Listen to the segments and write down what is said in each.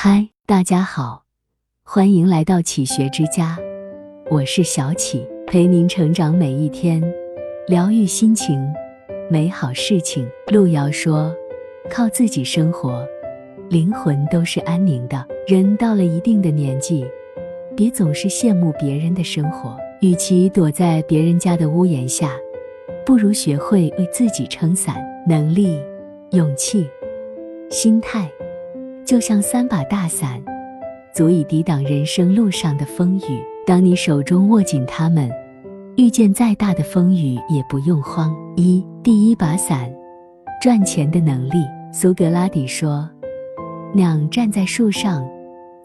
嗨，大家好，欢迎来到启学之家，我是小启，陪您成长每一天，疗愈心情，美好事情。路遥说：“靠自己生活，灵魂都是安宁的。人到了一定的年纪，别总是羡慕别人的生活，与其躲在别人家的屋檐下，不如学会为自己撑伞。能力、勇气、心态。”就像三把大伞，足以抵挡人生路上的风雨。当你手中握紧它们，遇见再大的风雨也不用慌。一第一把伞，赚钱的能力。苏格拉底说：“鸟站在树上，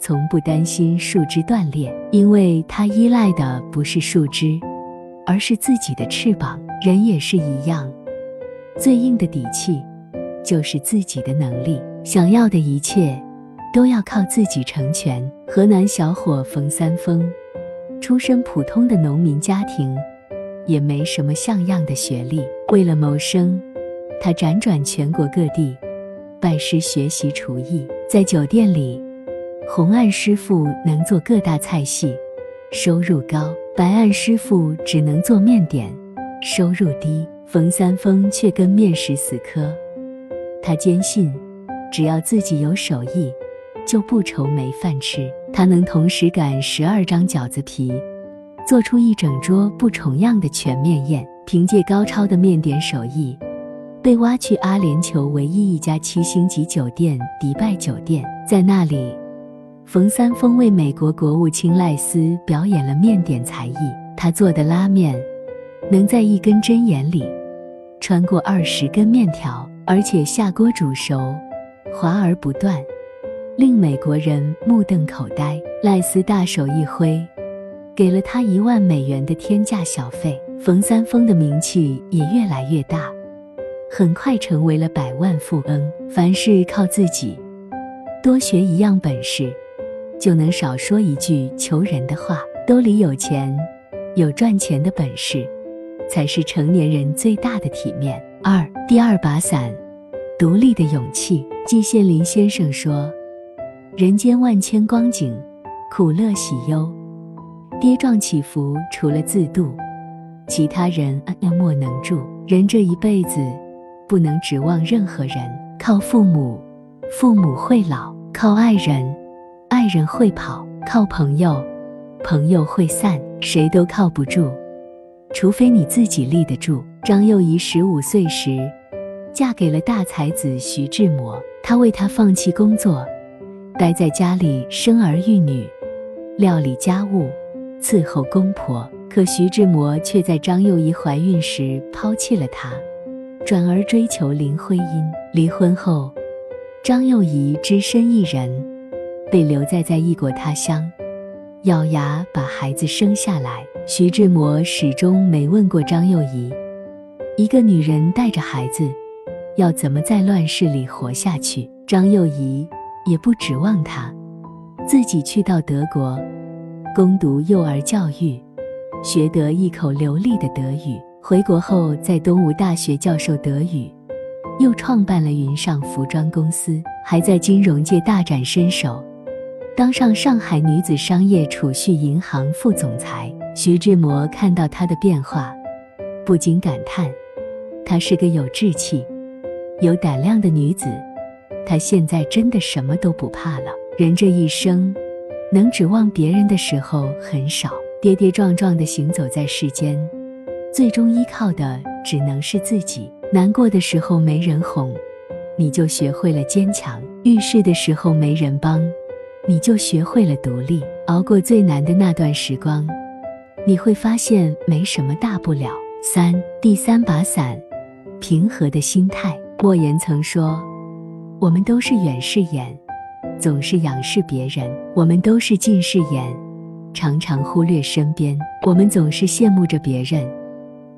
从不担心树枝断裂，因为它依赖的不是树枝，而是自己的翅膀。人也是一样，最硬的底气就是自己的能力。”想要的一切，都要靠自己成全。河南小伙冯三丰，出身普通的农民家庭，也没什么像样的学历。为了谋生，他辗转全国各地，拜师学习厨艺。在酒店里，红案师傅能做各大菜系，收入高；白案师傅只能做面点，收入低。冯三丰却跟面食死磕，他坚信。只要自己有手艺，就不愁没饭吃。他能同时擀十二张饺子皮，做出一整桌不重样的全面宴。凭借高超的面点手艺，被挖去阿联酋唯一一家七星级酒店——迪拜酒店。在那里，冯三丰为美国国务卿赖斯表演了面点才艺。他做的拉面，能在一根针眼里穿过二十根面条，而且下锅煮熟。华而不断，令美国人目瞪口呆。赖斯大手一挥，给了他一万美元的天价小费。冯三丰的名气也越来越大，很快成为了百万富翁。凡事靠自己，多学一样本事，就能少说一句求人的话。兜里有钱，有赚钱的本事，才是成年人最大的体面。二，第二把伞，独立的勇气。季羡林先生说：“人间万千光景，苦乐喜忧，跌撞起伏，除了自渡，其他人莫能助。人这一辈子，不能指望任何人。靠父母，父母会老；靠爱人，爱人会跑；靠朋友，朋友会散。谁都靠不住，除非你自己立得住。”张幼仪十五岁时，嫁给了大才子徐志摩。她为他放弃工作，待在家里生儿育女，料理家务，伺候公婆。可徐志摩却在张幼仪怀孕时抛弃了她，转而追求林徽因。离婚后，张幼仪只身一人，被留在在异国他乡，咬牙把孩子生下来。徐志摩始终没问过张幼仪，一个女人带着孩子。要怎么在乱世里活下去？张幼仪也不指望他自己去到德国攻读幼儿教育，学得一口流利的德语。回国后，在东吴大学教授德语，又创办了云上服装公司，还在金融界大展身手，当上上海女子商业储蓄银行副总裁。徐志摩看到她的变化，不禁感叹：她是个有志气。有胆量的女子，她现在真的什么都不怕了。人这一生，能指望别人的时候很少，跌跌撞撞的行走在世间，最终依靠的只能是自己。难过的时候没人哄，你就学会了坚强；遇事的时候没人帮，你就学会了独立。熬过最难的那段时光，你会发现没什么大不了。三，第三把伞，平和的心态。莫言曾说：“我们都是远视眼，总是仰视别人；我们都是近视眼，常常忽略身边。我们总是羡慕着别人，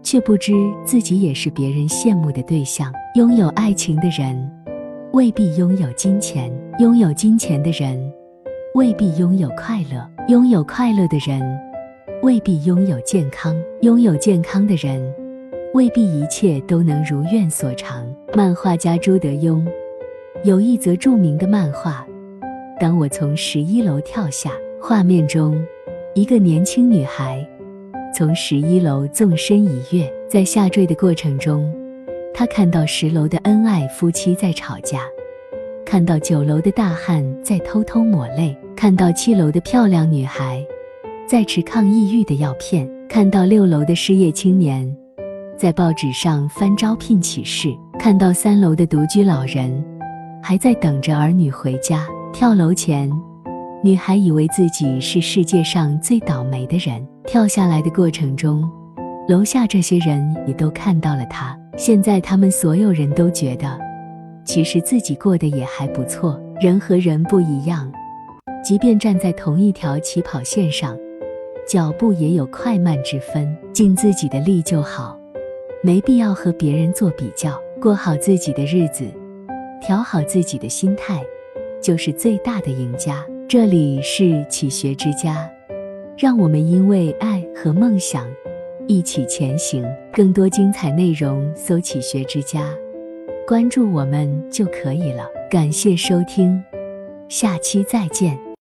却不知自己也是别人羡慕的对象。拥有爱情的人，未必拥有金钱；拥有金钱的人，未必拥有快乐；拥有快乐的人，未必拥有健康；拥有健康的人。”未必一切都能如愿所偿。漫画家朱德庸有一则著名的漫画，当我从十一楼跳下，画面中一个年轻女孩从十一楼纵身一跃，在下坠的过程中，她看到十楼的恩爱夫妻在吵架，看到九楼的大汉在偷偷抹泪，看到七楼的漂亮女孩在吃抗抑郁的药片，看到六楼的失业青年在报纸上翻招聘启事，看到三楼的独居老人还在等着儿女回家。跳楼前，女孩以为自己是世界上最倒霉的人。跳下来的过程中，楼下这些人也都看到了她。现在他们所有人都觉得，其实自己过得也还不错。人和人不一样，即便站在同一条起跑线上，脚步也有快慢之分。尽自己的力就好，没必要和别人做比较。过好自己的日子，调好自己的心态。就是最大的赢家。这里是启学之家，让我们因为爱和梦想一起前行。更多精彩内容，搜“启学之家”，关注我们就可以了。感谢收听，下期再见。